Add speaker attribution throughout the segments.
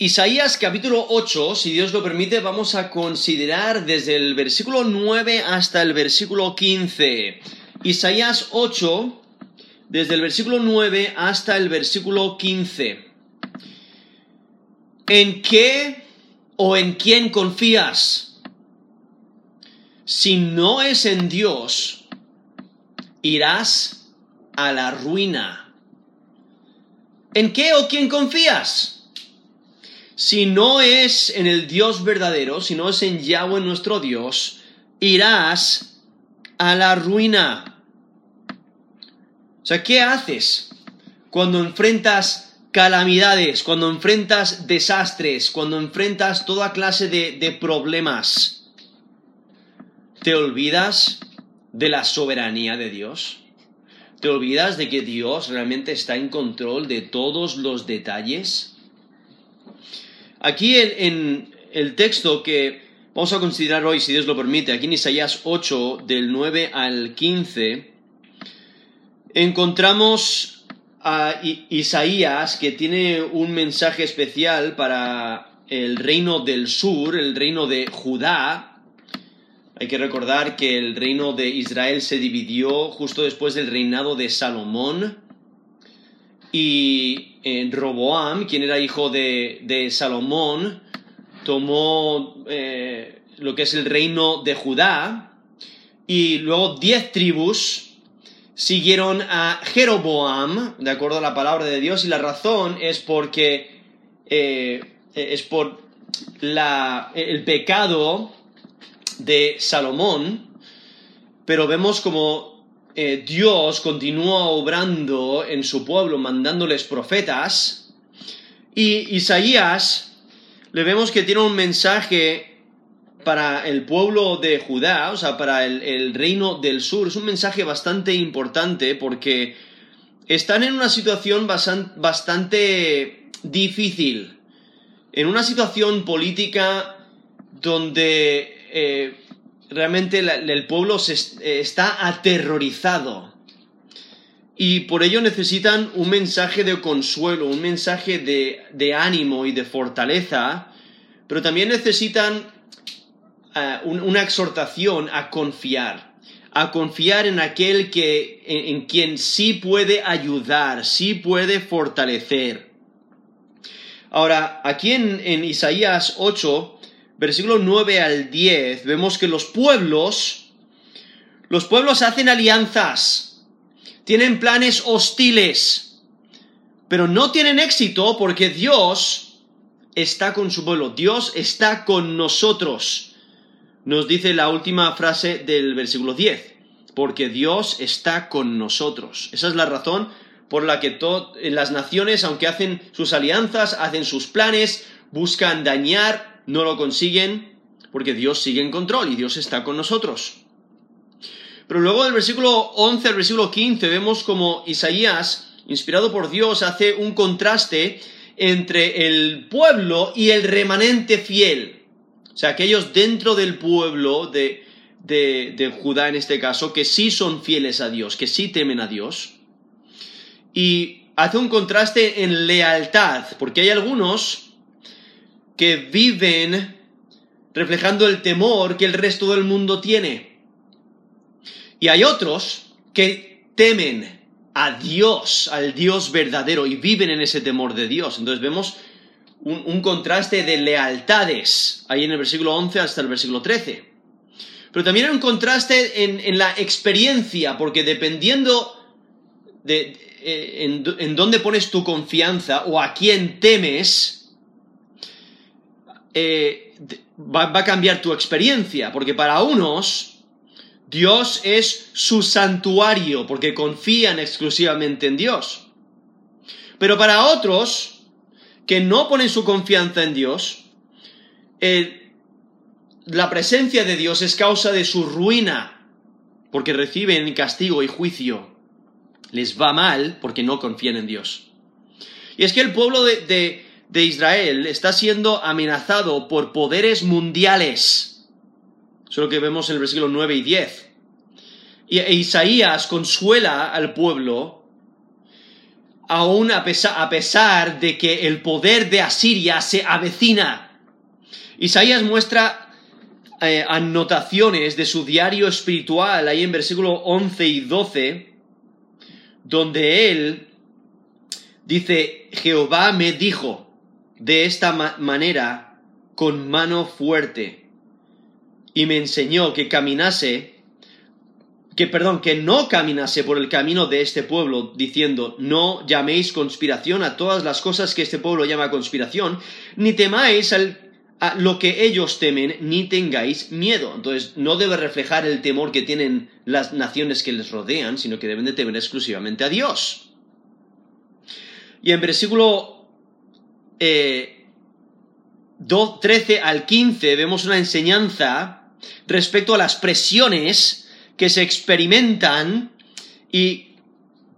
Speaker 1: Isaías capítulo 8, si Dios lo permite, vamos a considerar desde el versículo 9 hasta el versículo 15. Isaías 8, desde el versículo 9 hasta el versículo 15. ¿En qué o en quién confías? Si no es en Dios, irás a la ruina. ¿En qué o quién confías? Si no es en el Dios verdadero, si no es en Yahweh nuestro Dios, irás a la ruina. O sea, ¿qué haces cuando enfrentas calamidades, cuando enfrentas desastres, cuando enfrentas toda clase de, de problemas? ¿Te olvidas de la soberanía de Dios? ¿Te olvidas de que Dios realmente está en control de todos los detalles? Aquí en, el texto que vamos a considerar hoy, si Dios lo permite, aquí en Isaías 8, del 9 al 15, encontramos a Isaías que tiene un mensaje especial para el reino del sur, el reino de Judá. Hay que recordar que el reino de Israel se dividió justo después del reinado de Salomón y eh, Roboam, quien era hijo de, Salomón, tomó eh, lo que es el reino de Judá y luego diez tribus siguieron a Jeroboam, de acuerdo a la palabra de Dios, y la razón es porque eh, es por el pecado de Salomón, pero vemos como eh, Dios continúa obrando en su pueblo, mandándoles profetas. Y Isaías le vemos que tiene un mensaje para el pueblo de Judá, o sea, para el, reino del sur. Es un mensaje bastante importante porque están en una situación bastante difícil, en una situación política donde eh, realmente el pueblo se eh, está aterrorizado. Y por ello necesitan un mensaje de consuelo, un mensaje de, ánimo y de fortaleza, pero también necesitan eh, una exhortación a confiar, a confiar en aquel que, en, quien sí puede ayudar, sí puede fortalecer. Ahora, aquí en, en Isaías 8 versículo 9 al 10, vemos que los pueblos, los pueblos hacen alianzas, tienen planes hostiles, pero no tienen éxito porque Dios está con su pueblo, Dios está con nosotros. Nos dice la última frase del versículo 10, porque Dios está con nosotros. Esa es la razón por la que las naciones, aunque hacen sus alianzas, hacen sus planes, buscan dañar no lo consiguen porque Dios sigue en control y Dios está con nosotros. Pero luego del versículo 11 al versículo 15 vemos como Isaías, inspirado por Dios, hace un contraste entre el pueblo y el remanente fiel. O sea, aquellos dentro del pueblo de, de, de Judá en este caso, que sí son fieles a Dios, que sí temen a Dios. Y hace un contraste en lealtad, porque hay algunos que viven reflejando el temor que el resto del mundo tiene. Y hay otros que temen a Dios, al Dios verdadero, y viven en ese temor de Dios. Entonces vemos un, contraste de lealtades ahí en el versículo 11 hasta el versículo 13. Pero también hay un contraste en, la experiencia, porque dependiendo de eh, en, en dónde pones tu confianza o a quién temes, eh, va, a cambiar tu experiencia, porque para unos Dios es su santuario, porque confían exclusivamente en Dios. Pero para otros, que no ponen su confianza en Dios, la presencia de Dios es causa de su ruina, porque reciben castigo y juicio. Les va mal porque no confían en Dios. Y es que el pueblo de Israel está siendo amenazado por poderes mundiales. Eso es lo que vemos en el versículo 9 y 10. Y e Isaías consuela al pueblo aún a pesar, a pesar de que el poder de Asiria se avecina. Isaías muestra eh, anotaciones de su diario espiritual ahí en versículo 11 y 12, donde él dice, Jehová me dijo de esta manera con mano fuerte y me enseñó que caminase que perdón, que no caminase por el camino de este pueblo, diciendo, no llaméis conspiración a todas las cosas que este pueblo llama conspiración, ni temáis a lo que ellos temen, ni tengáis miedo. Entonces, no debe reflejar el temor que tienen las naciones que les rodean, sino que deben de temer exclusivamente a Dios. Y en versículo 13 eh, al 15 vemos una enseñanza respecto a las presiones que se experimentan y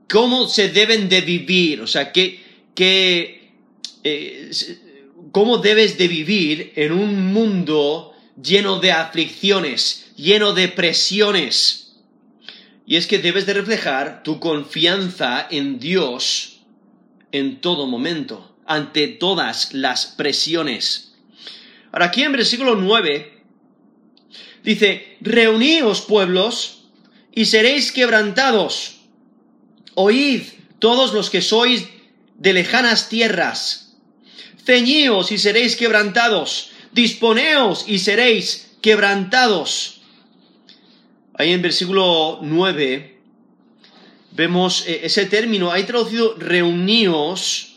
Speaker 1: cómo se deben de vivir, o sea, que, eh, cómo debes de vivir en un mundo lleno de aflicciones, lleno de presiones. Y es que debes de reflejar tu confianza en Dios en todo momento, ante todas las presiones. Ahora aquí en versículo 9 Dice, reuníos pueblos y seréis quebrantados. Oíd todos los que sois de lejanas tierras. Ceñíos y seréis quebrantados. Disponeos y seréis quebrantados. Ahí en versículo 9 vemos eh, ese término, hay traducido reuníos.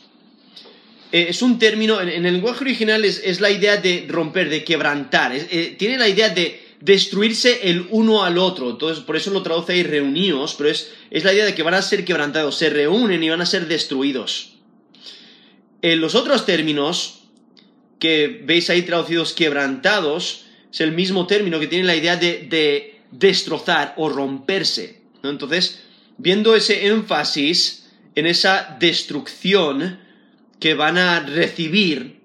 Speaker 1: Eh, es un término, en, el lenguaje original es, la idea de romper, de quebrantar. Eh, tiene la idea de destruirse el uno al otro. Entonces, por eso lo traduce ahí reunidos, pero es, es la idea de que van a ser quebrantados, se reúnen y van a ser destruidos. En los otros términos que veis ahí traducidos quebrantados, es el mismo término que tiene la idea de, destrozar o romperse. Entonces, viendo ese énfasis en esa destrucción que van a recibir,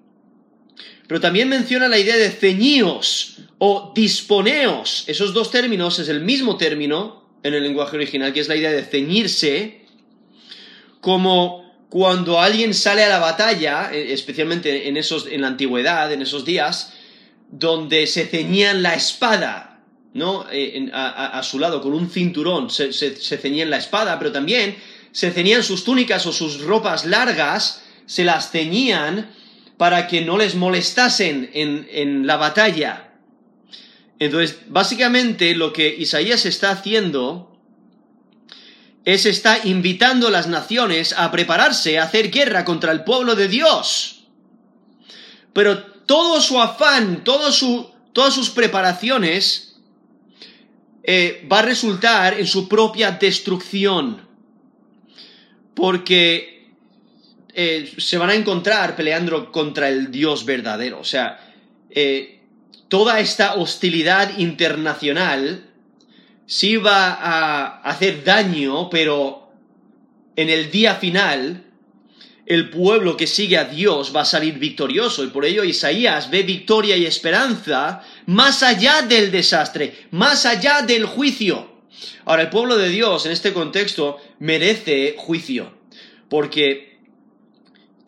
Speaker 1: pero también menciona la idea de ceñíos o disponeos. Esos dos términos es el mismo término en el lenguaje original, que es la idea de ceñirse, como cuando alguien sale a la batalla, eh, especialmente en, esos, en la antigüedad, en esos días, donde se ceñían la espada, ¿no? Eh, a, su lado, con un cinturón, se, ceñían la espada, pero también se ceñían sus túnicas o sus ropas largas, se las ceñían para que no les molestasen en, en la batalla. Entonces, básicamente lo que Isaías está haciendo es está invitando a las naciones a prepararse a hacer guerra contra el pueblo de Dios. Pero todo su afán, todas sus preparaciones eh, va a resultar en su propia destrucción. Porque eh, se van a encontrar peleando contra el Dios verdadero. O sea, eh, toda esta hostilidad internacional sí va a hacer daño, pero en el día final el pueblo que sigue a Dios va a salir victorioso y por ello Isaías ve victoria y esperanza más allá del desastre, más allá del juicio. Ahora, el pueblo de Dios en este contexto merece juicio porque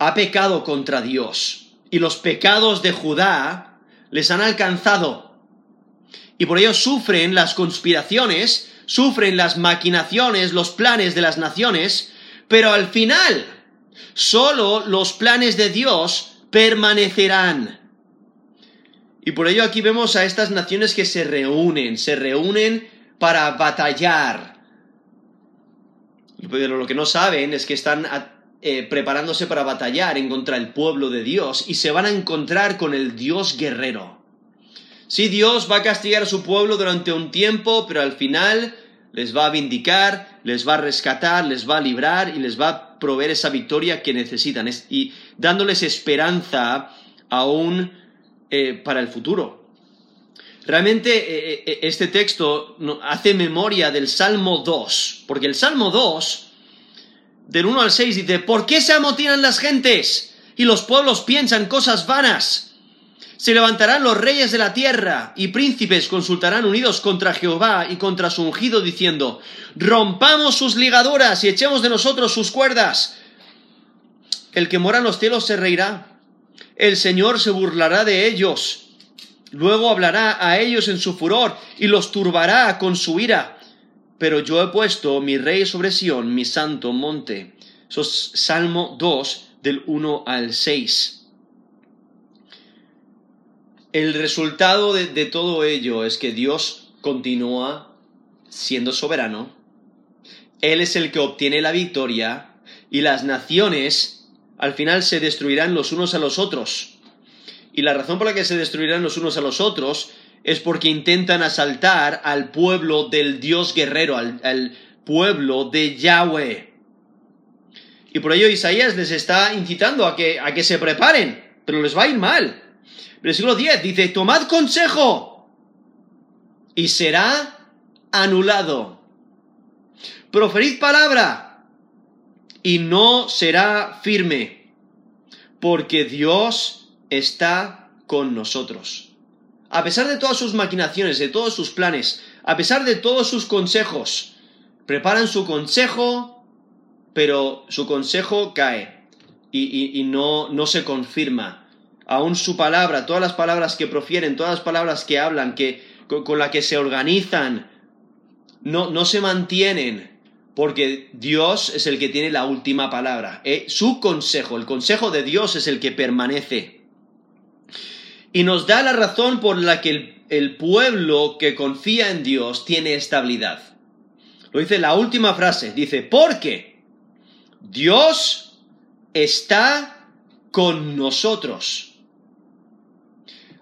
Speaker 1: ha pecado contra Dios y los pecados de Judá les han alcanzado. Y por ello sufren las conspiraciones, sufren las maquinaciones, los planes de las naciones, pero al final solo los planes de Dios permanecerán. Y por ello aquí vemos a estas naciones que se reúnen, se reúnen para batallar. Pero lo que no saben es que están eh, preparándose para batallar en contra del pueblo de Dios y se van a encontrar con el Dios guerrero. Sí, Dios va a castigar a su pueblo durante un tiempo, pero al final les va a vindicar, les va a rescatar, les va a librar y les va a proveer esa victoria que necesitan y dándoles esperanza aún eh, para el futuro. Realmente eh, este texto hace memoria del Salmo 2, porque el Salmo 2 del 1 al 6 dice, ¿por qué se amotinan las gentes? Y los pueblos piensan cosas vanas. Se levantarán los reyes de la tierra y príncipes consultarán unidos contra Jehová y contra su ungido diciendo, rompamos sus ligaduras y echemos de nosotros sus cuerdas. el que mora en los cielos se reirá. El Señor se burlará de ellos. Luego hablará a ellos en su furor y los turbará con su ira. Pero yo he puesto mi rey sobre Sión, mi santo monte. Eso es Salmo 2, del 1 al 6. El resultado de, de todo ello es que Dios continúa siendo soberano. Él es el que obtiene la victoria y las naciones al final se destruirán los unos a los otros. Y la razón por la que se destruirán los unos a los otros es porque intentan asaltar al pueblo del Dios guerrero, al, pueblo de Yahweh. Y por ello Isaías les está incitando a que, a que se preparen, pero les va a ir mal. Versículo 10 dice, tomad consejo y será anulado. Proferid palabra y no será firme, porque Dios está con nosotros. A pesar de todas sus maquinaciones, de todos sus planes, a pesar de todos sus consejos, preparan su consejo, pero su consejo cae y, no, no se confirma. Aún su palabra, todas las palabras que profieren, todas las palabras que hablan, que, con, las que se organizan, no, no se mantienen porque Dios es el que tiene la última palabra. Eh, su consejo, el consejo de Dios es el que permanece. Y nos da la razón por la que el, el pueblo que confía en Dios tiene estabilidad. Lo dice la última frase, dice, porque Dios está con nosotros.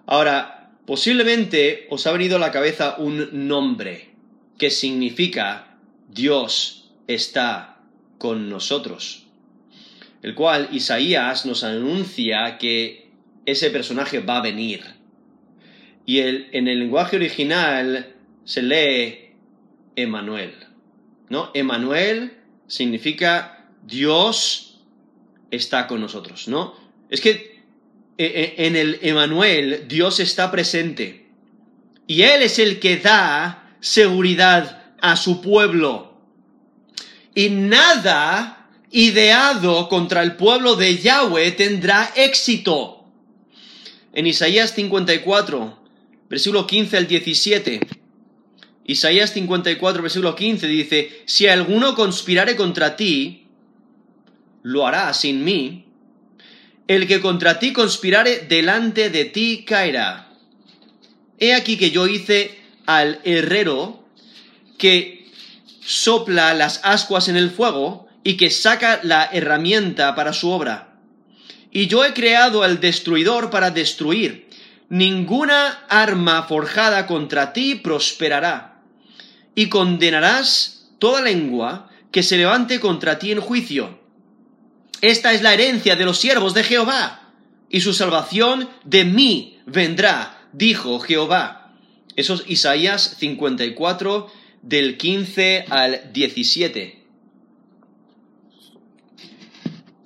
Speaker 1: Ahora, posiblemente os ha venido a la cabeza un nombre que significa Dios está con nosotros. El cual Isaías nos anuncia que ese personaje va a venir. Y en el lenguaje original se lee Emanuel. ¿No? Emanuel significa Dios está con nosotros, ¿no? Es que e, e, en el Emanuel Dios está presente. Y Él es el que da seguridad a su pueblo y nada ideado contra el pueblo de Yahweh tendrá éxito. En Isaías 54, versículo 15 al 17. Isaías 54, versículo 15 dice, si alguno conspirare contra ti, lo hará sin mí. El que contra ti conspirare delante de ti caerá. He aquí que yo hice al herrero que sopla las ascuas en el fuego y que saca la herramienta para su obra. Y yo he creado al destruidor para destruir. Ninguna arma forjada contra ti prosperará. Y condenarás toda lengua que se levante contra ti en juicio. Esta es la herencia de los siervos de Jehová, y su salvación de mí vendrá, dijo Jehová. Eso es Isaías 54, del 15 al 17.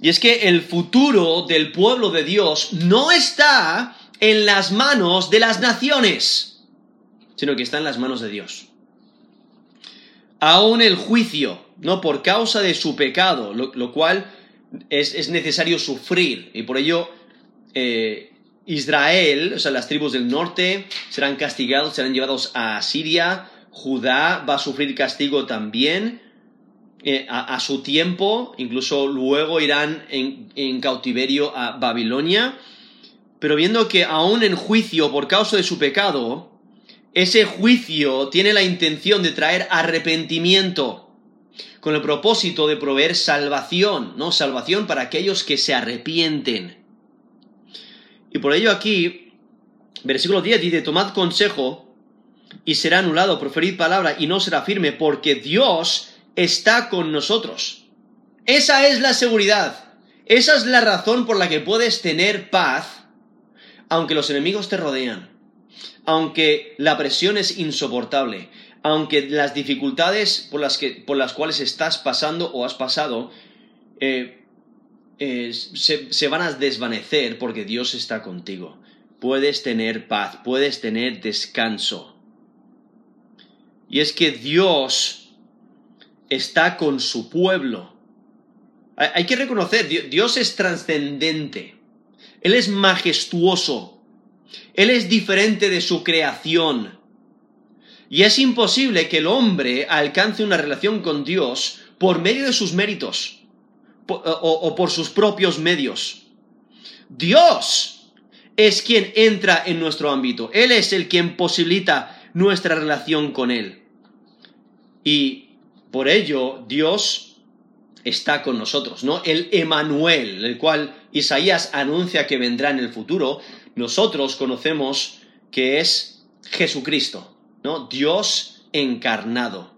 Speaker 1: Y es que el futuro del pueblo de Dios no está en las manos de las naciones, sino que está en las manos de Dios. Aún el juicio, no por causa de su pecado, lo, cual es, necesario sufrir, y por ello eh, Israel, o sea, las tribus del norte, serán castigados, serán llevados a Siria, Judá va a sufrir castigo también eh, a, su tiempo, incluso luego irán en, cautiverio a Babilonia, pero viendo que aún en juicio por causa de su pecado, ese juicio tiene la intención de traer arrepentimiento, con el propósito de proveer salvación, ¿no? Salvación para aquellos que se arrepienten. Y por ello aquí, versículo 10 dice, tomad consejo y será anulado, proferid palabra y no será firme, porque Dios está con nosotros. Esa es la seguridad. Esa es la razón por la que puedes tener paz, aunque los enemigos te rodean, aunque la presión es insoportable, aunque las dificultades por las, que, por las cuales estás pasando o has pasado eh, eh, se, se van a desvanecer porque Dios está contigo. Puedes tener paz, puedes tener descanso. Y es que Dios está con su pueblo. Hay que reconocer, Dios es trascendente. Él es majestuoso. Él es diferente de su creación. Y es imposible que el hombre alcance una relación con Dios por medio de sus méritos o, por sus propios medios. Dios es quien entra en nuestro ámbito. Él es el quien posibilita nuestra relación con Él. Y por ello Dios está con nosotros, ¿no? El Emanuel, el cual Isaías anuncia que vendrá en el futuro, nosotros conocemos que es Jesucristo, ¿no? Dios encarnado.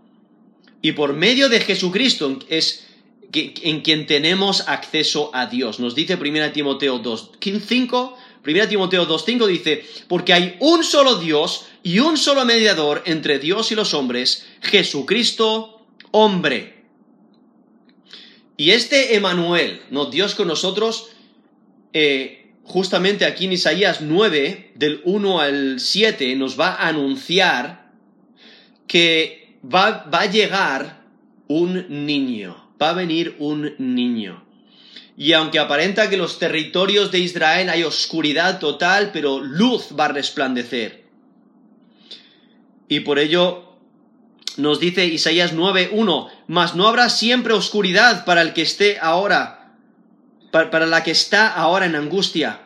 Speaker 1: Y por medio de Jesucristo es en quien tenemos acceso a Dios. Nos dice 1 Timoteo 2.5, 1 Timoteo 2.5 dice, porque hay un solo Dios y un solo mediador entre Dios y los hombres, Jesucristo hombre. Y este Emanuel, ¿no? Dios con nosotros, eh, justamente aquí en Isaías 9, del 1 al 7, nos va a anunciar que va, va a llegar un niño, va a venir un niño. Y aunque aparenta que los territorios de Israel hay oscuridad total, pero luz va a resplandecer. Y por ello nos dice Isaías 9:1, mas no habrá siempre oscuridad para el que esté ahora, para, la que está ahora en angustia,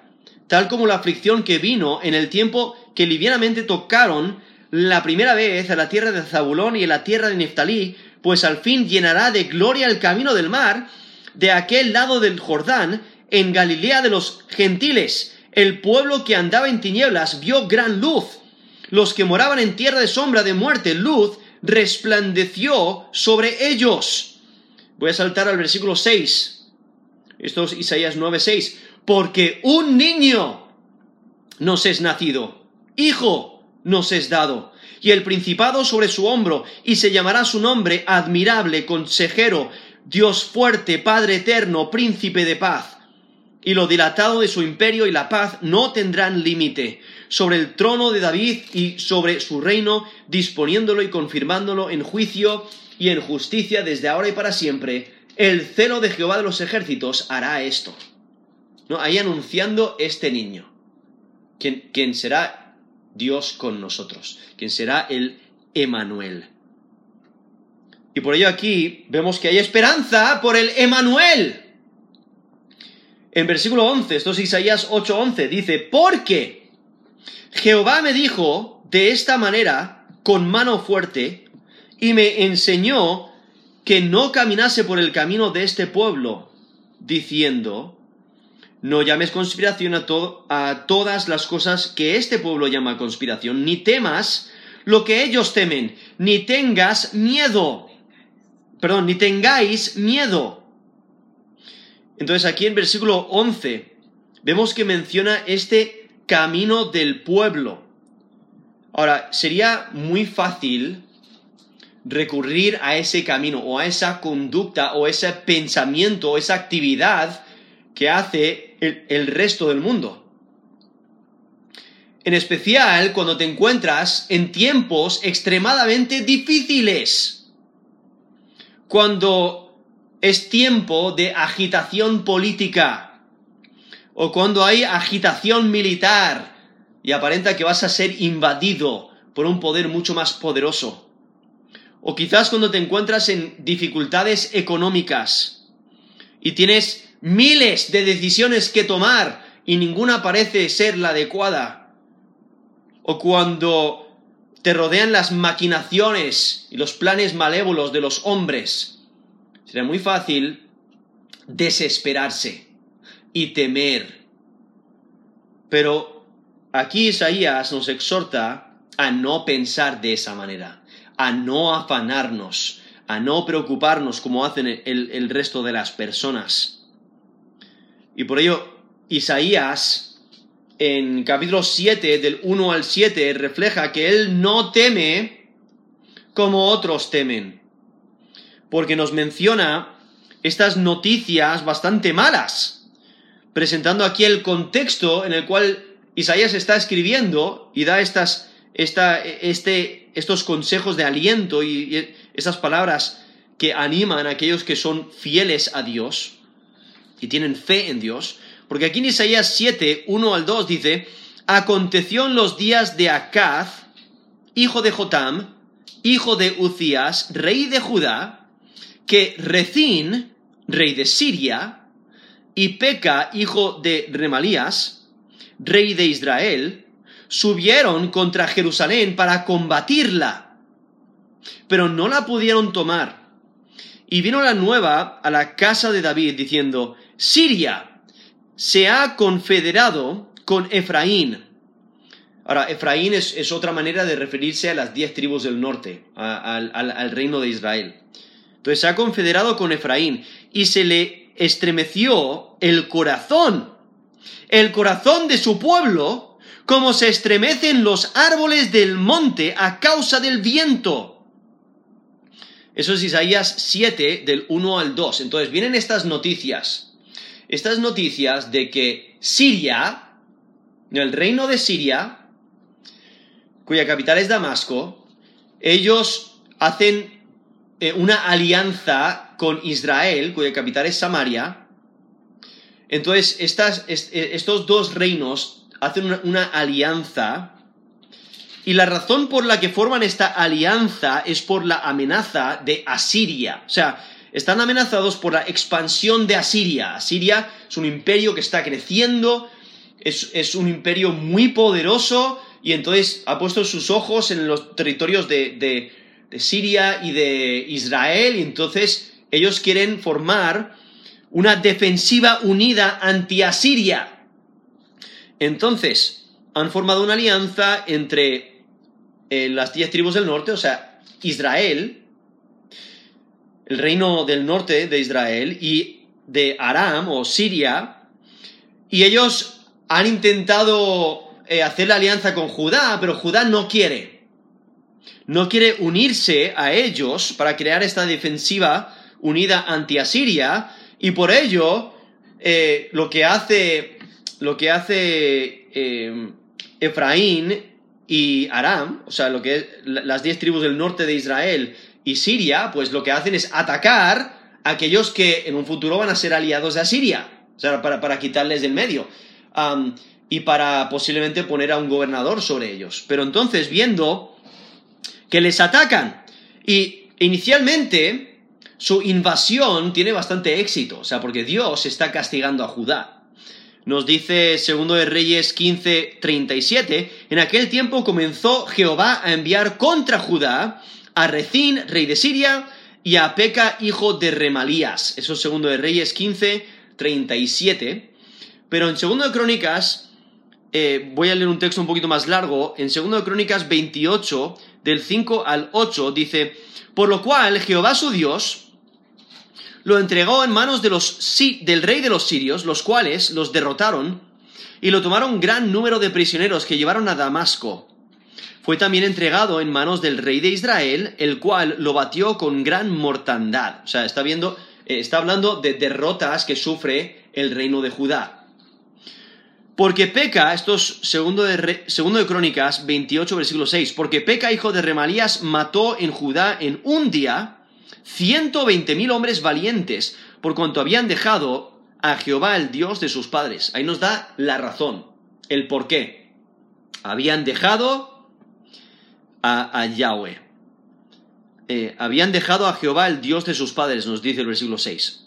Speaker 1: tal como la aflicción que vino en el tiempo que livianamente tocaron la primera vez a la tierra de Zabulón y a la tierra de Neftalí, pues al fin llenará de gloria el camino del mar, de aquel lado del Jordán, en Galilea de los gentiles. El pueblo que andaba en tinieblas vio gran luz. Los que moraban en tierra de sombra de muerte, luz resplandeció sobre ellos. Voy a saltar al versículo 6. Esto es Isaías 9:6. Porque un niño nos es nacido, hijo nos es dado, y el principado sobre su hombro, y se llamará su nombre admirable, consejero, Dios fuerte, Padre eterno, príncipe de paz. Y lo dilatado de su imperio y la paz no tendrán límite sobre el trono de David y sobre su reino, disponiéndolo y confirmándolo en juicio y en justicia desde ahora y para siempre. El celo de Jehová de los ejércitos hará esto. ¿No? Ahí anunciando este niño, quien, quien será Dios con nosotros, quien será el Emanuel. Y por ello aquí vemos que hay esperanza por el Emanuel. En versículo 11, esto es Isaías 8:11, dice, porque Jehová me dijo de esta manera, con mano fuerte, y me enseñó que no caminase por el camino de este pueblo, diciendo, no llames conspiración a, a, todas las cosas que este pueblo llama conspiración, ni temas lo que ellos temen, ni tengas miedo. Perdón, ni tengáis miedo. Entonces aquí en versículo 11 vemos que menciona este camino del pueblo. Ahora, sería muy fácil recurrir a ese camino o a esa conducta o ese pensamiento o esa actividad que hace el, el resto del mundo. En especial cuando te encuentras en tiempos extremadamente difíciles. Cuando es tiempo de agitación política o cuando hay agitación militar y aparenta que vas a ser invadido por un poder mucho más poderoso. O quizás cuando te encuentras en dificultades económicas y tienes miles de decisiones que tomar y ninguna parece ser la adecuada. O cuando te rodean las maquinaciones y los planes malévolos de los hombres. Será muy fácil desesperarse y temer. Pero aquí Isaías nos exhorta a no pensar de esa manera, a no afanarnos, a no preocuparnos como hacen el, resto de las personas. Y por ello, Isaías, en capítulo 7, del 1 al 7, refleja que él no teme como otros temen, porque nos menciona estas noticias bastante malas presentando aquí el contexto en el cual Isaías está escribiendo y da estas, este, estos consejos de aliento y, estas palabras que animan a aquellos que son fieles a Dios. y tienen fe en Dios, porque aquí en Isaías 7, 1 al 2 dice, aconteció en los días de Acaz, hijo de Jotam, hijo de Ucías, rey de Judá, que Rezín, rey de Siria, y Peca, hijo de Remalías, rey de Israel, subieron contra Jerusalén para combatirla, pero no la pudieron tomar. Y vino la nueva a la casa de David diciendo, Siria se ha confederado con Efraín. Ahora, Efraín es, otra manera de referirse a las diez tribus del norte, al, al reino de Israel. Entonces se ha confederado con Efraín y se le estremeció el corazón, el corazón de su pueblo, como se estremecen los árboles del monte a causa del viento. Eso es Isaías 7 del 1 al 2. Entonces vienen estas noticias. Estas noticias de que Siria, el reino de Siria, cuya capital es Damasco, ellos hacen eh, una alianza con Israel, cuya capital es Samaria. Entonces, eh, estos dos reinos hacen una alianza y la razón por la que forman esta alianza es por la amenaza de Asiria. O sea, están amenazados por la expansión de Asiria. Asiria es un imperio que está creciendo, es, un imperio muy poderoso y entonces ha puesto sus ojos en los territorios de, de Siria y de Israel y entonces ellos quieren formar una defensiva unida anti Asiria. Entonces, han formado una alianza entre las diez tribus del norte, o sea, Israel, el reino del norte de Israel y de Aram o Siria, y ellos han intentado eh, hacer la alianza con Judá, pero Judá no quiere. No quiere unirse a ellos para crear esta defensiva unida anti Asiria, y por ello eh, lo que hace, lo que hace eh, Efraín y Aram, o sea, lo que es las diez tribus del norte de Israel y Siria, pues lo que hacen es atacar a aquellos que en un futuro van a ser aliados de Asiria, o sea, para, quitarles del medio. y para posiblemente poner a un gobernador sobre ellos. Pero entonces, viendo que les atacan y inicialmente su invasión tiene bastante éxito, o sea, porque Dios está castigando a Judá. Nos dice segundo de Reyes 15, 37, en aquel tiempo comenzó Jehová a enviar contra Judá a Rezín, rey de Siria, y a Peca, hijo de Remalías. Eso es segundo de Reyes 15, 37. Pero en segundo de Crónicas, eh, voy a leer un texto un poquito más largo, en segundo de Crónicas 28, del 5 al 8, dice, por lo cual Jehová su Dios lo entregó en manos de los, del rey de los sirios, los cuales los derrotaron y lo tomaron gran número de prisioneros que llevaron a Damasco. Fue también entregado en manos del rey de Israel, el cual lo batió con gran mortandad. O sea, está viendo, eh, está hablando de derrotas que sufre el reino de Judá. Porque peca, esto es segundo de, segundo de Crónicas 28, versículo 6, porque peca, hijo de Remalías, mató en Judá en un día 120.000 hombres valientes, por cuanto habían dejado a Jehová el Dios de sus padres. Ahí nos da la razón, el por qué. Habían dejado a, Yahweh. Eh, habían dejado a Jehová el Dios de sus padres, nos dice el versículo 6.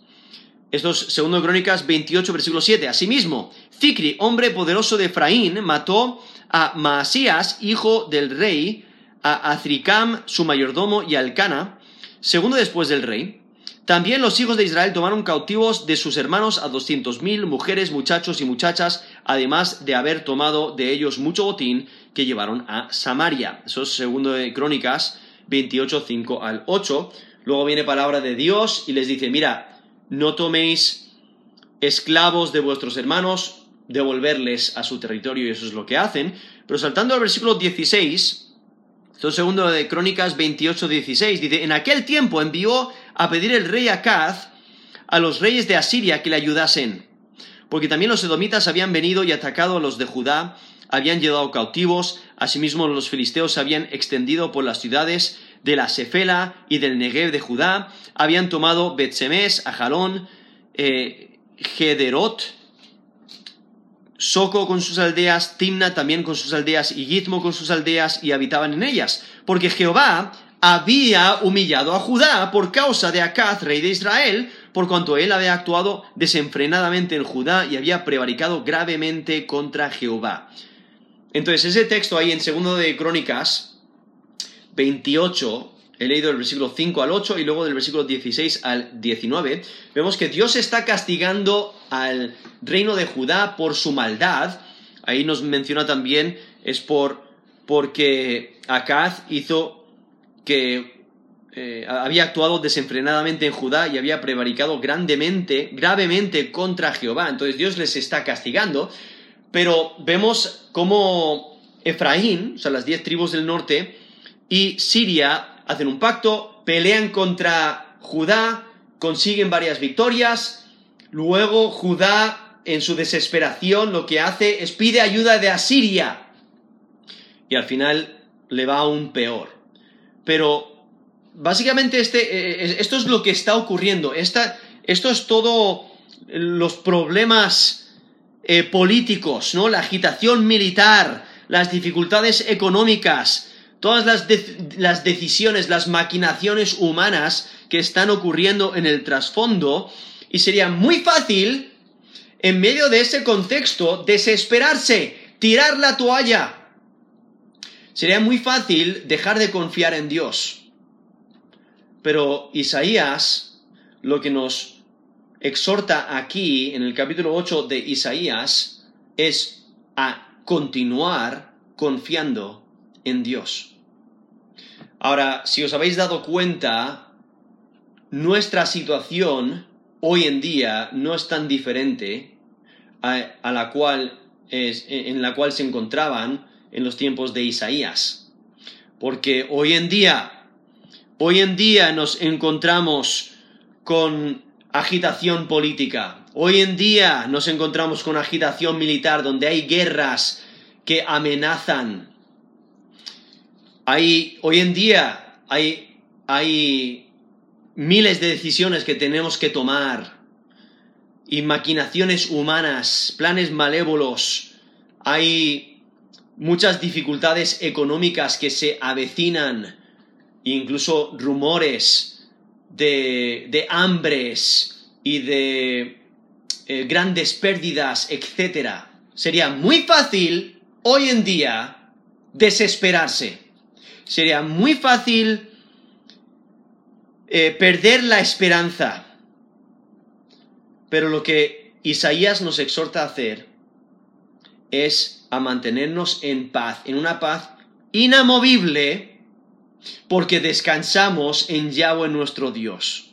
Speaker 1: Esto es segundo Crónicas 28, versículo 7. Asimismo, Zicri, hombre poderoso de Efraín, mató a Maasías, hijo del rey, a Azricam, su mayordomo, y a Alcana, Segundo después del rey, también los hijos de Israel tomaron cautivos de sus hermanos a doscientos mil mujeres, muchachos y muchachas, además de haber tomado de ellos mucho botín que llevaron a Samaria. Eso es segundo de Crónicas 28, 5 al 8. Luego viene palabra de Dios y les dice, mira, no toméis esclavos de vuestros hermanos, devolverles a su territorio y eso es lo que hacen. Pero saltando al versículo 16, esto segundo de Crónicas 28, 16. Dice, en aquel tiempo envió a pedir el rey Acaz a los reyes de Asiria que le ayudasen, porque también los edomitas habían venido y atacado a los de Judá, habían llevado cautivos, asimismo los filisteos se habían extendido por las ciudades de la Sefela y del Negev de Judá, habían tomado Betsemes, Ajalón, eh, Gederot, Soco con sus aldeas, Timna también con sus aldeas y Gizmo con sus aldeas y habitaban en ellas, porque Jehová había humillado a Judá por causa de Acaz, rey de Israel, por cuanto él había actuado desenfrenadamente en Judá y había prevaricado gravemente contra Jehová. Entonces, ese texto ahí en segundo de Crónicas 28, he leído el versículo 5 al 8 y luego del versículo 16 al 19, vemos que Dios está castigando al reino de Judá por su maldad. Ahí nos menciona también, es por porque Acaz hizo que eh, había actuado desenfrenadamente en Judá y había prevaricado grandemente, gravemente contra Jehová. Entonces Dios les está castigando, pero vemos cómo Efraín, o sea, las diez tribus del norte, y Siria hacen un pacto, pelean contra Judá, consiguen varias victorias, luego Judá en su desesperación lo que hace es pide ayuda de Asiria y al final le va aún peor. Pero básicamente este, eh, esto es lo que está ocurriendo, esto es todo los problemas eh, políticos, ¿no? La agitación militar, las dificultades económicas, todas las, decisiones, las maquinaciones humanas que están ocurriendo en el trasfondo, y sería muy fácil, en medio de ese contexto, desesperarse, tirar la toalla. Sería muy fácil dejar de confiar en Dios. Pero Isaías lo que nos exhorta aquí en el capítulo 8 de Isaías es a continuar confiando en Dios. Ahora, si os habéis dado cuenta, nuestra situación hoy en día no es tan diferente a, la cual en la cual se encontraban en los tiempos de Isaías. Porque hoy en día, hoy en día nos encontramos con agitación política. Hoy en día nos encontramos con agitación militar donde hay guerras que amenazan hay, hoy en día hay, hay miles de decisiones que tenemos que tomar. Y maquinaciones humanas, planes malévolos, hay muchas dificultades económicas que se avecinan, incluso rumores de, de hambres y de eh, grandes pérdidas, etc. Sería muy fácil hoy en día desesperarse sería muy fácil eh, perder la esperanza. Pero lo que Isaías nos exhorta a hacer es a mantenernos en paz, en una paz inamovible, porque descansamos en Yahweh nuestro Dios.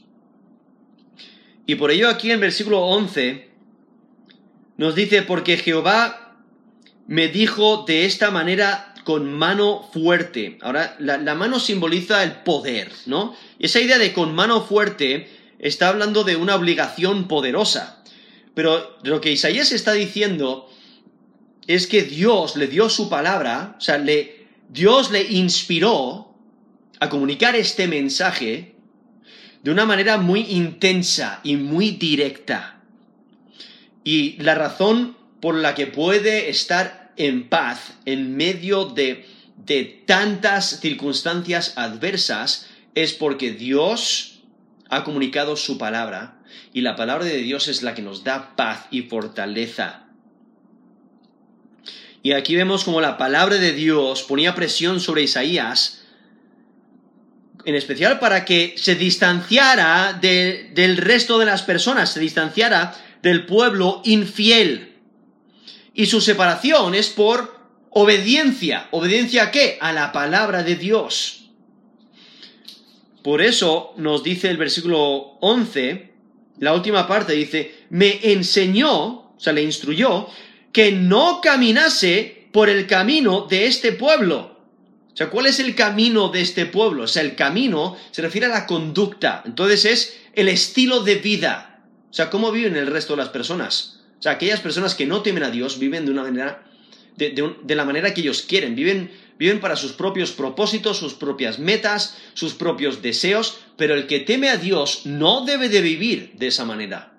Speaker 1: Y por ello aquí en versículo 11 nos dice, porque Jehová me dijo de esta manera con mano fuerte. Ahora, la, mano simboliza el poder, ¿no? Esa idea de con mano fuerte está hablando de una obligación poderosa. Pero lo que Isaías está diciendo es que Dios le dio su palabra, o sea, le, Dios le inspiró a comunicar este mensaje de una manera muy intensa y muy directa. Y la razón por la que puede estar en paz en medio de, tantas circunstancias adversas es porque Dios ha comunicado su palabra y la palabra de Dios es la que nos da paz y fortaleza. Y aquí vemos como la palabra de Dios ponía presión sobre Isaías, en especial para que se distanciara del resto de las personas, se distanciara del pueblo infiel y su separación es por obediencia. ¿Obediencia a qué? A la palabra de Dios. Por eso nos dice el versículo 11, la última parte dice, me enseñó, o sea, le instruyó, que no caminase por el camino de este pueblo. O sea, ¿cuál es el camino de este pueblo? O sea, el camino se refiere a la conducta. Entonces es el estilo de vida. O sea, cómo viven el resto de las personas. O sea, aquellas personas que no temen a Dios viven de una manera, de, la manera que ellos quieren, viven, viven para sus propios propósitos, sus propias metas, sus propios deseos, pero el que teme a Dios no debe de vivir de esa manera.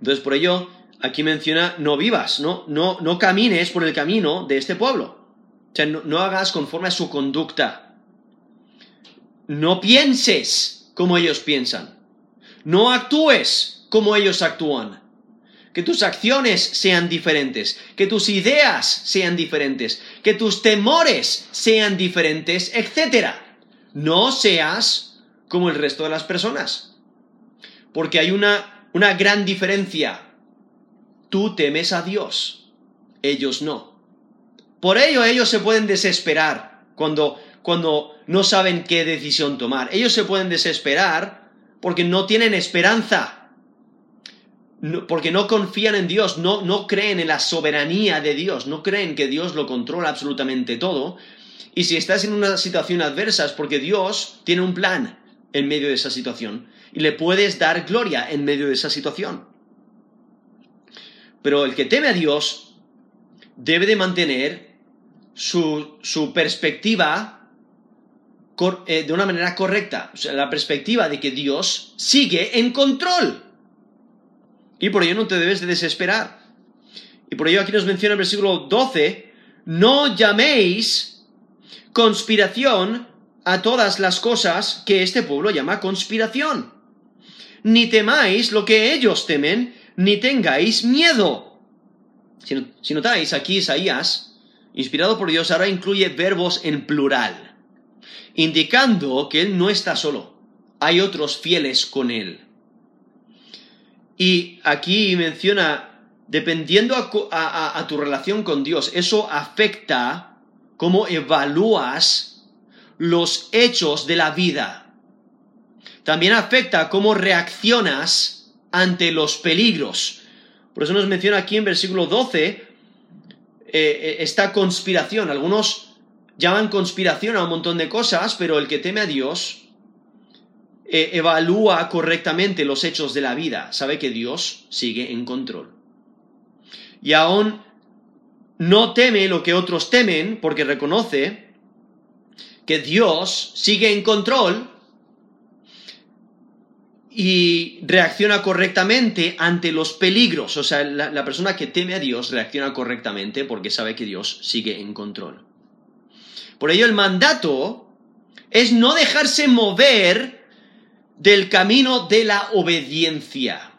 Speaker 1: Entonces, por ello, aquí menciona, no vivas, no, no, no camines por el camino de este pueblo. O sea, no, hagas conforme a su conducta. No pienses como ellos piensan. No actúes como ellos actúan. Que tus acciones sean diferentes, que tus ideas sean diferentes, que tus temores sean diferentes, etc. No seas como el resto de las personas. Porque hay una, una gran diferencia Tú temes a Dios, ellos no. Por ello ellos se pueden desesperar cuando, cuando no saben qué decisión tomar. Ellos se pueden desesperar porque no tienen esperanza, porque no confían en Dios, no, no creen en la soberanía de Dios, no creen que Dios lo controla absolutamente todo. Y si estás en una situación adversa es porque Dios tiene un plan en medio de esa situación y le puedes dar gloria en medio de esa situación. Pero el que teme a Dios debe de mantener su, perspectiva eh, de una manera correcta, la perspectiva de que Dios sigue en control. Y por ello no te debes de desesperar. Y por ello aquí nos menciona el versículo 12, no llaméis conspiración a todas las cosas que este pueblo llama conspiración. Ni temáis lo que ellos temen, ni tengáis miedo. Si, notáis, aquí Isaías, inspirado por Dios, ahora incluye verbos en plural, indicando que él no está solo, hay otros fieles con él. Y aquí menciona, dependiendo a, tu relación con Dios, eso afecta cómo evalúas los hechos de la vida. También afecta cómo reaccionas ante los peligros. Por eso nos menciona aquí en versículo 12 eh, eh, esta conspiración. Algunos llaman conspiración a un montón de cosas, pero el que teme a Dios eh, evalúa correctamente los hechos de la vida, sabe que Dios sigue en control. Y aún no teme lo que otros temen, porque reconoce que Dios sigue en control y reacciona correctamente ante los peligros. O sea, la, persona que teme a Dios reacciona correctamente porque sabe que Dios sigue en control. Por ello el mandato es no dejarse mover del camino de la obediencia.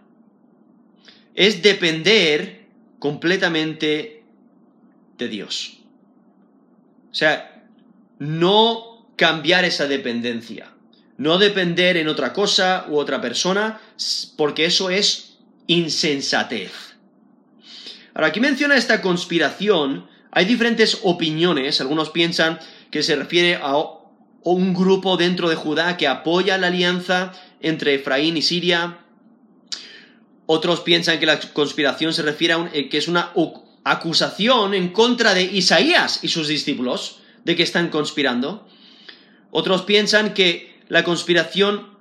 Speaker 1: Es depender completamente de Dios. O sea, no cambiar esa dependencia no depender en otra cosa u otra persona, porque eso es insensatez. Ahora, aquí menciona esta conspiración, hay diferentes opiniones, algunos piensan que se refiere a un grupo dentro de Judá que apoya la alianza entre Efraín y Siria, otros piensan que la conspiración se refiere a eh, que es una acusación en contra de Isaías y sus discípulos de que están conspirando. Otros piensan que la conspiración,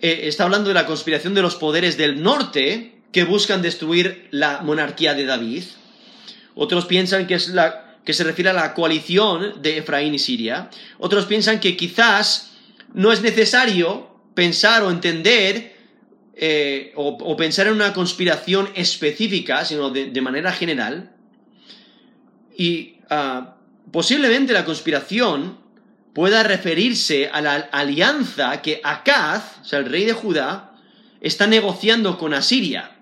Speaker 1: eh, está hablando de la conspiración de los poderes del norte que buscan destruir la monarquía de David. Otros piensan que, es la, que se refiere a la coalición de Efraín y Siria. Otros piensan que quizás no es necesario pensar o entender eh, o, pensar en una conspiración específica, sino de, manera general. Y ah, posiblemente la conspiración pueda referirse a la alianza que Acaz, o sea, el rey de Judá, está negociando con Asiria.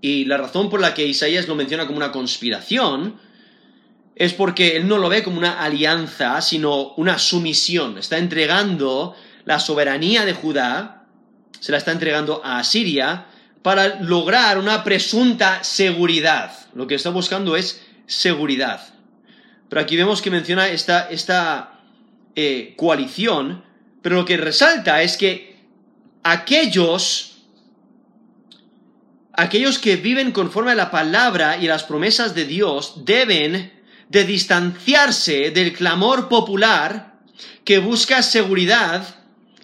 Speaker 1: Y la razón por la que Isaías lo menciona como una conspiración es porque él no lo ve como una alianza, sino una sumisión. Está entregando la soberanía de Judá, se la está entregando a Asiria para lograr una presunta seguridad. Lo que está buscando es seguridad. Pero aquí vemos que menciona esta, esta eh, coalición, pero lo que resalta es que aquellos, aquellos que viven conforme a la palabra y las promesas de Dios deben de distanciarse del clamor popular que busca seguridad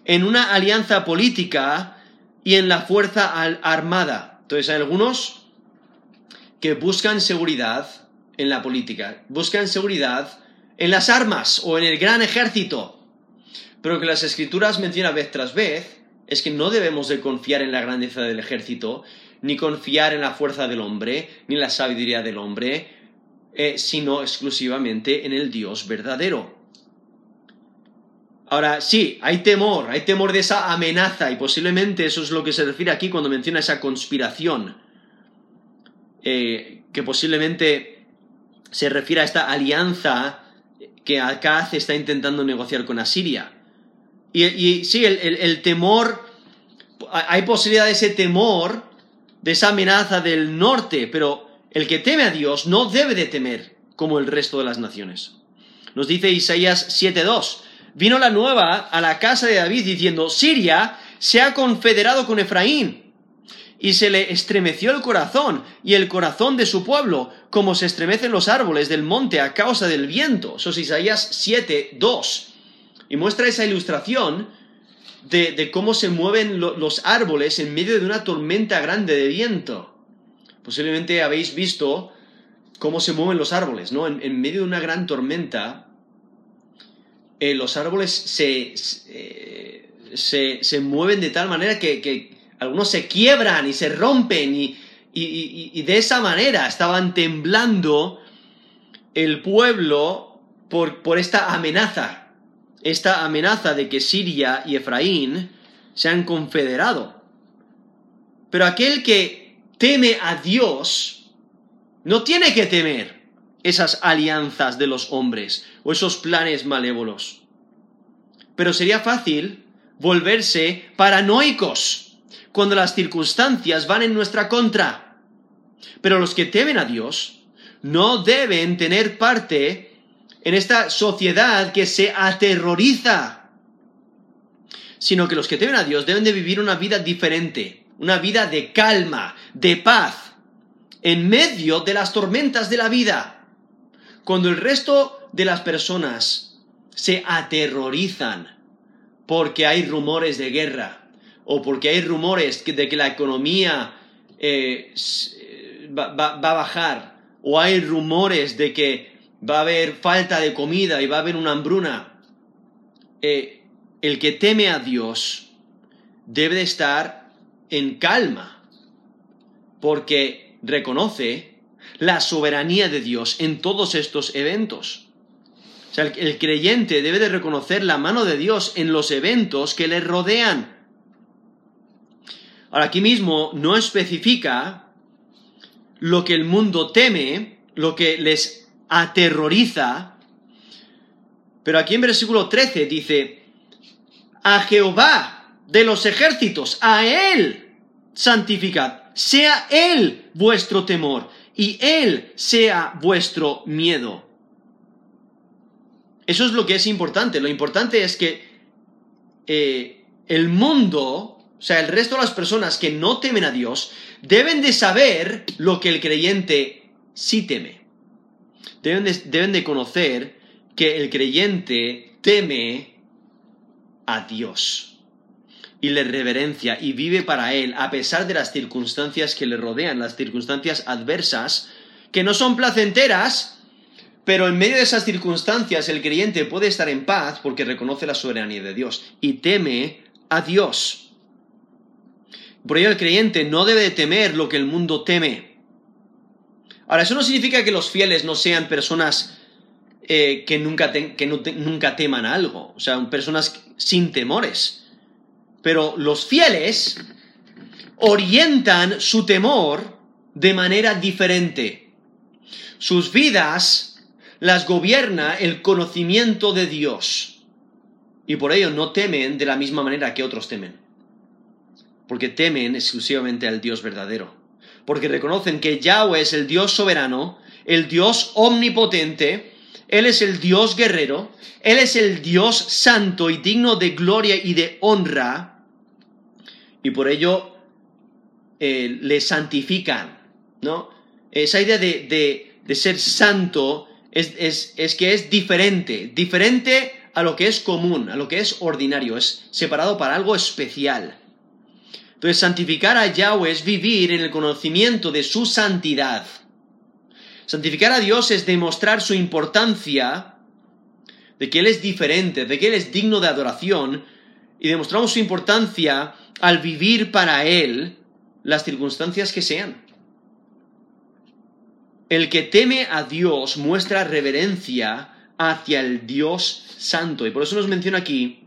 Speaker 1: en una alianza política y en la fuerza armada. Entonces hay algunos que buscan seguridad en la política, buscan seguridad en las armas o en el gran ejército. Pero que las escrituras mencionan vez tras vez es que no debemos de confiar en la grandeza del ejército, ni confiar en la fuerza del hombre, ni en la sabiduría del hombre, eh, sino exclusivamente en el Dios verdadero. Ahora, sí, hay temor, hay temor de esa amenaza, y posiblemente eso es lo que se refiere aquí cuando menciona esa conspiración, eh, que posiblemente se refiere a esta alianza que Acaz está intentando negociar con Asiria. Y, sí, el, temor, hay posibilidad de ese temor, de esa amenaza del norte, pero el que teme a Dios no debe de temer como el resto de las naciones. Nos dice Isaías 7.2, vino la nueva a la casa de David diciendo, Siria se ha confederado con Efraín. Y se le estremeció el corazón y el corazón de su pueblo, como se estremecen los árboles del monte a causa del viento. Eso es Isaías 7, 2. Y muestra esa ilustración de, cómo se mueven los árboles en medio de una tormenta grande de viento. Posiblemente habéis visto cómo se mueven los árboles, ¿no? En, medio de una gran tormenta, eh, los árboles se, eh, se, se, mueven de tal manera que, algunos se quiebran y se rompen y, y, de esa manera estaban temblando el pueblo por, por esta amenaza, esta amenaza de que Siria y Efraín se han confederado. Pero aquel que teme a Dios no tiene que temer esas alianzas de los hombres o esos planes malévolos. Pero sería fácil volverse paranoicos cuando las circunstancias van en nuestra contra. Pero los que temen a Dios no deben tener parte en esta sociedad que se aterroriza, sino que los que temen a Dios deben de vivir una vida diferente, una vida de calma, de paz, en medio de las tormentas de la vida. Cuando el resto de las personas se aterrorizan porque hay rumores de guerra o porque hay rumores de que la economía eh, va, a bajar o hay rumores de que va a haber falta de comida y va a haber una hambruna, eh, el que teme a Dios debe de estar en calma porque reconoce la soberanía de Dios en todos estos eventos. O sea, el, creyente debe de reconocer la mano de Dios en los eventos que le rodean. Ahora, aquí mismo no especifica lo que el mundo teme, lo que les aterroriza, pero aquí en versículo 13 dice, a Jehová de los ejércitos, a Él santificad, sea Él vuestro temor y Él sea vuestro miedo. Eso es lo que es importante. Lo importante es que eh, el mundo, o sea, el resto de las personas que no temen a Dios, deben de saber lo que el creyente sí teme. Deben de, deben de conocer que el creyente teme a Dios y le reverencia y vive para Él a pesar de las circunstancias que le rodean, las circunstancias adversas, que no son placenteras, pero en medio de esas circunstancias el creyente puede estar en paz porque reconoce la soberanía de Dios y teme a Dios. Por ello el creyente no debe temer lo que el mundo teme. Ahora, eso no significa que los fieles no sean personas eh, que, nunca, que nunca teman algo, o sea, personas sin temores. Pero los fieles orientan su temor de manera diferente. Sus vidas las gobierna el conocimiento de Dios. Y por ello no temen de la misma manera que otros temen. Porque temen exclusivamente al Dios verdadero. Porque reconocen que Yahweh es el Dios soberano, el Dios omnipotente, Él es el Dios guerrero, Él es el Dios santo y digno de gloria y de honra, y por ello eh, le santifican, ¿no? Esa idea de, ser santo es, es, que es diferente, diferente a lo que es común, a lo que es ordinario, es separado para algo especial. Entonces, santificar a Yahweh es vivir en el conocimiento de su santidad. Santificar a Dios es demostrar su importancia, de que Él es diferente, de que Él es digno de adoración, y demostramos su importancia al vivir para Él las circunstancias que sean. El que teme a Dios muestra reverencia hacia el Dios santo. Y por eso nos menciona aquí,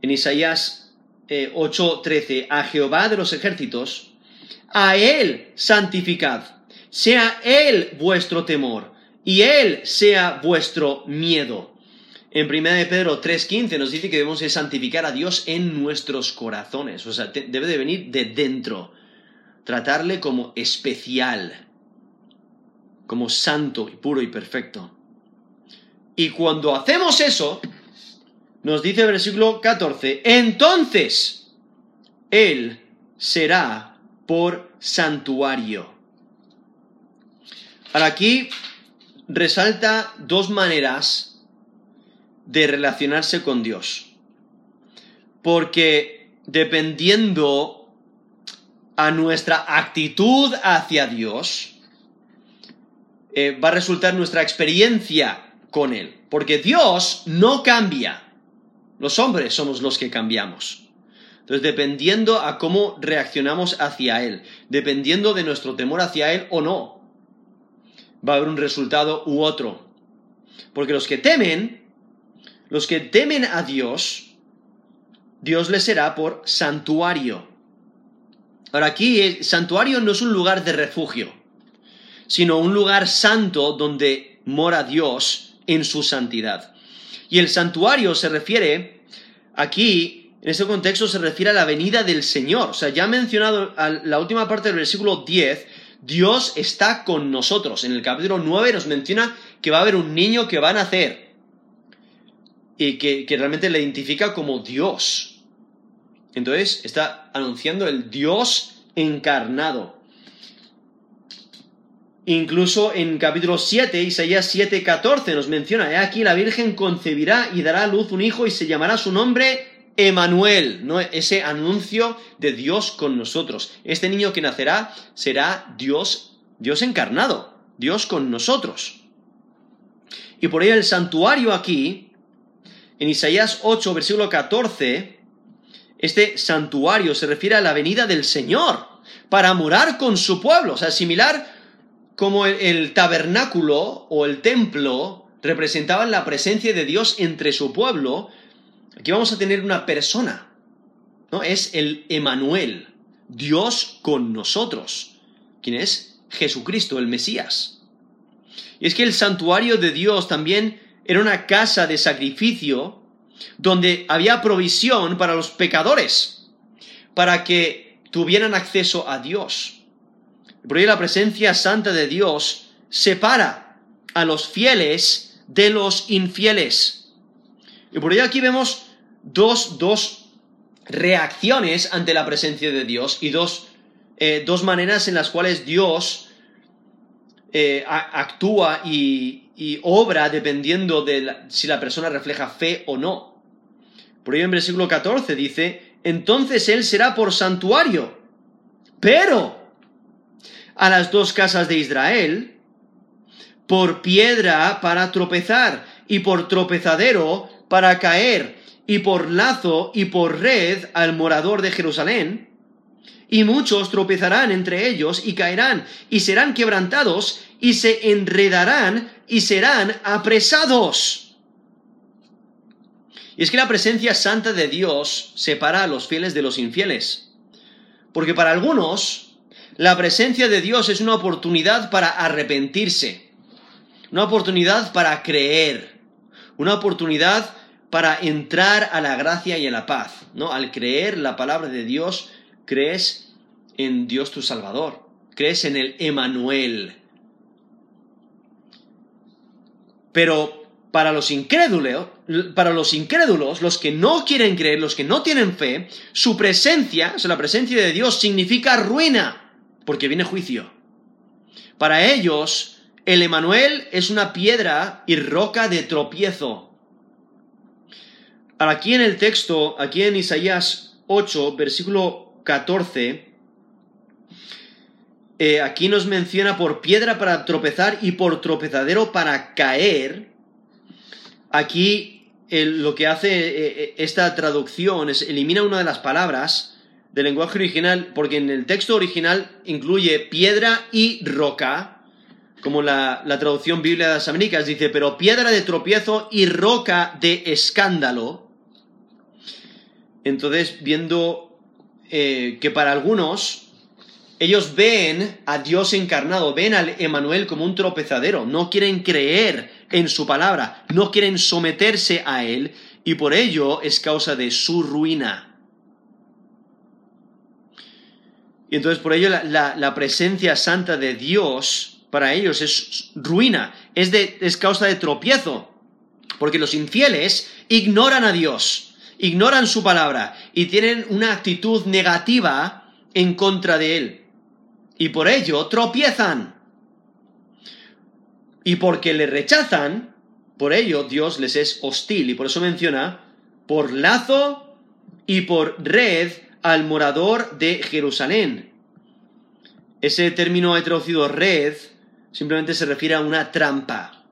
Speaker 1: en Isaías 8:13, eh, a Jehová de los ejércitos, a Él santificad, sea Él vuestro temor, y Él sea vuestro miedo. En 1 de Pedro 3.15 nos dice que debemos de santificar a Dios en nuestros corazones, o sea, debe de venir de dentro, tratarle como especial, como santo y puro y perfecto. Y cuando hacemos eso, nos dice el versículo 14, entonces Él será por santuario. Ahora aquí resalta dos maneras de relacionarse con Dios. Porque dependiendo a nuestra actitud hacia Dios, eh, va a resultar nuestra experiencia con Él. Porque Dios no cambia. Los hombres somos los que cambiamos. Entonces, dependiendo a cómo reaccionamos hacia Él, dependiendo de nuestro temor hacia Él o no, va a haber un resultado u otro. Porque los que temen, los que temen a Dios, Dios les será por santuario. Ahora aquí, el santuario no es un lugar de refugio, sino un lugar santo donde mora Dios en su santidad. Y el santuario se refiere, aquí, en este contexto, se refiere a la venida del Señor. O sea, ya mencionado la última parte del versículo 10, Dios está con nosotros. En el capítulo 9 nos menciona que va a haber un niño que va a nacer y que, que realmente le identifica como Dios. Entonces está anunciando el Dios encarnado. Incluso en capítulo 7, Isaías 7, 14 nos menciona, aquí la Virgen concebirá y dará a luz un hijo y se llamará su nombre Emanuel, ¿no? ese anuncio de Dios con nosotros. Este niño que nacerá será Dios, Dios encarnado, Dios con nosotros. Y por ello el santuario aquí, en Isaías 8, versículo 14, este santuario se refiere a la venida del Señor para morar con su pueblo, o sea, similar como el, tabernáculo o el templo representaban la presencia de Dios entre su pueblo, aquí vamos a tener una persona, ¿no? Es el Emanuel, Dios con nosotros, quien es Jesucristo, el Mesías. Y es que el santuario de Dios también era una casa de sacrificio donde había provisión para los pecadores, para que tuvieran acceso a Dios. Por ello la presencia santa de Dios separa a los fieles de los infieles. Y por ello aquí vemos dos, dos reacciones ante la presencia de Dios y dos, eh, dos maneras en las cuales Dios eh, actúa y, obra dependiendo de si la persona refleja fe o no. Por ello en versículo 14 dice, entonces Él será por santuario, pero a las dos casas de Israel por piedra para tropezar y por tropezadero para caer y por lazo y por red al morador de Jerusalén. Y muchos tropezarán entre ellos y caerán y serán quebrantados y se enredarán y serán apresados. Y es que la presencia santa de Dios separa a los fieles de los infieles. Porque para algunos, la presencia de Dios es una oportunidad para arrepentirse, una oportunidad para creer, una oportunidad para entrar a la gracia y a la paz. ¿no? Al creer la palabra de Dios, crees en Dios tu Salvador, crees en el Emanuel. Pero para los incrédulos, para los incrédulos, los que no quieren creer, los que no tienen fe, su presencia, o sea, la presencia de Dios significa ruina porque viene juicio. Para ellos, el Emanuel es una piedra y roca de tropiezo. Aquí en el texto, aquí en Isaías 8, versículo 14, eh, aquí nos menciona por piedra para tropezar y por tropezadero para caer. Aquí lo que hace eh, eh, esta traducción es elimina una de las palabras del lenguaje original, porque en el texto original incluye piedra y roca, como la, traducción Biblia de las Américas dice, pero piedra de tropiezo y roca de escándalo. Entonces, viendo que para algunos, ellos ven a Dios encarnado, ven al Emanuel como un tropezadero, no quieren creer en su palabra, no quieren someterse a él, y por ello es causa de su ruina. Y entonces por ello la, presencia santa de Dios para ellos es ruina, es, de, es causa de tropiezo, porque los infieles ignoran a Dios, ignoran su palabra y tienen una actitud negativa en contra de Él. Y por ello tropiezan. Y porque le rechazan, por ello Dios les es hostil. Y por eso menciona, por lazo y por red al morador de Jerusalén. Ese término he traducido red simplemente se refiere a una trampa.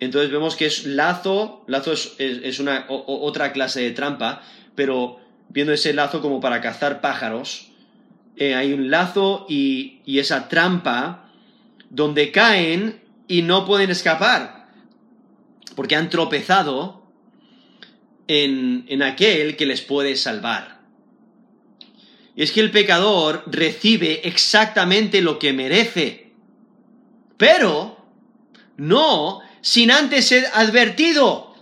Speaker 1: Entonces vemos que es lazo, lazo es, una otra clase de trampa, pero viendo ese lazo como para cazar pájaros, eh, hay un lazo y, esa trampa donde caen y no pueden escapar, porque han tropezado en aquel que les puede salvar. Y es que el pecador recibe exactamente lo que merece, pero no sin antes ser advertido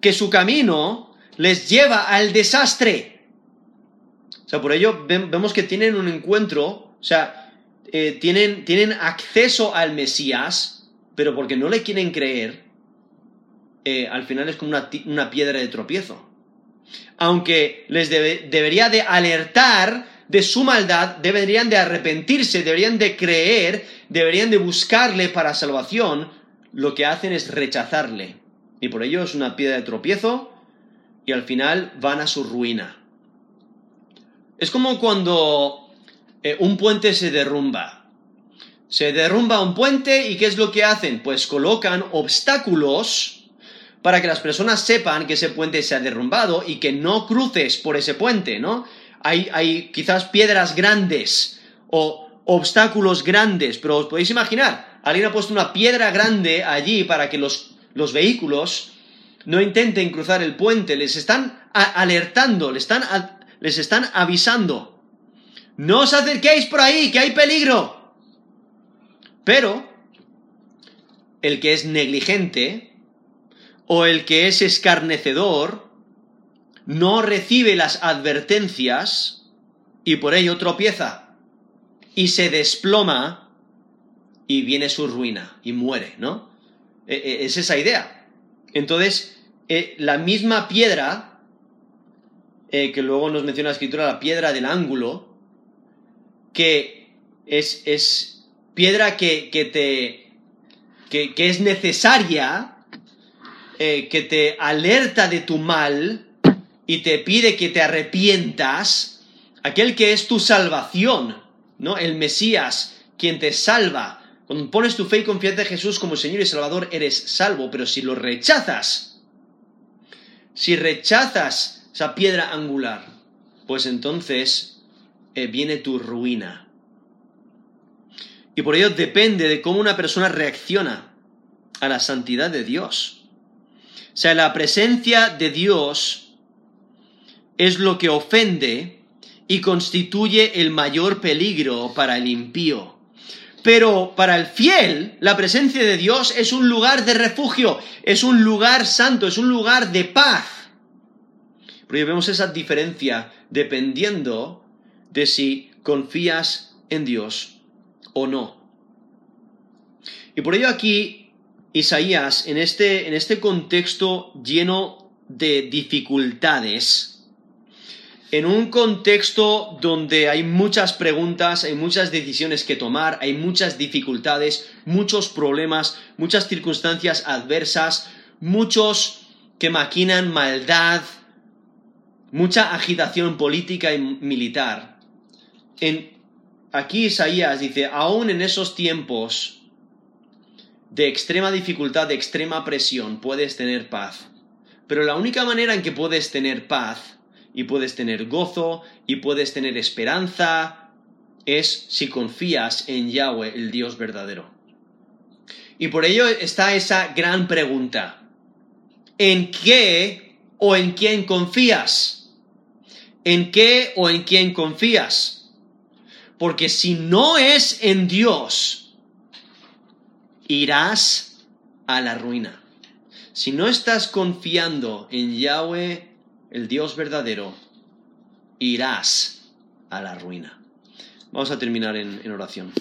Speaker 1: que su camino les lleva al desastre. O sea, por ello vemos que tienen un encuentro, o sea, eh, tienen, tienen, acceso al Mesías, pero porque no le quieren creer, eh, al final es como una, una piedra de tropiezo aunque les debería de alertar de su maldad, deberían de arrepentirse, deberían de creer, deberían de buscarle para salvación, lo que hacen es rechazarle. Y por ello es una piedra de tropiezo y al final van a su ruina. Es como cuando eh, un puente se derrumba. Se derrumba un puente y ¿qué es lo que hacen? Pues colocan obstáculos para que las personas sepan que ese puente se ha derrumbado y que no cruces por ese puente, ¿no? Hay, hay quizás piedras grandes o obstáculos grandes, pero os podéis imaginar, alguien ha puesto una piedra grande allí para que los, los vehículos no intenten cruzar el puente, les están alertando, les están, les están avisando. No os acerquéis por ahí, que hay peligro. Pero el que es negligente, o el que es escarnecedor no recibe las advertencias y por ello tropieza y se desploma y viene su ruina y muere, ¿no? E, e, es esa idea. Entonces, eh, la misma piedra, eh, que luego nos menciona la escritura, la piedra del ángulo, que es, es piedra que, que te. Que, que es necesaria eh, que te alerta de tu mal y te pide que te arrepientas, aquel que es tu salvación, ¿no? El Mesías, quien te salva. Cuando pones tu fe y confianza en Jesús como Señor y Salvador, eres salvo, pero si lo rechazas, si rechazas esa piedra angular, pues entonces eh, viene tu ruina. Y por ello depende de cómo una persona reacciona a la santidad de Dios. O sea, la presencia de Dios es lo que ofende y constituye el mayor peligro para el impío. Pero para el fiel, la presencia de Dios es un lugar de refugio, es un lugar santo, es un lugar de paz. Porque vemos esa diferencia dependiendo de si confías en Dios o no. Y por ello aquí Isaías, en este, en este contexto lleno de dificultades, en un contexto donde hay muchas preguntas, hay muchas decisiones que tomar, hay muchas dificultades, muchos problemas, muchas circunstancias adversas, muchos que maquinan maldad, mucha agitación política y militar. En, aquí Isaías dice, aún en esos tiempos de extrema dificultad, de extrema presión, puedes tener paz. Pero la única manera en que puedes tener paz y puedes tener gozo y puedes tener esperanza, es si confías en Yahweh, el Dios verdadero. Y por ello está esa gran pregunta. ¿En qué o en quién confías? ¿En qué o en quién confías? Porque si no es en Dios, irás a la ruina. Si no estás confiando en Yahweh, el Dios verdadero, irás a la ruina. Vamos a terminar en, en oración.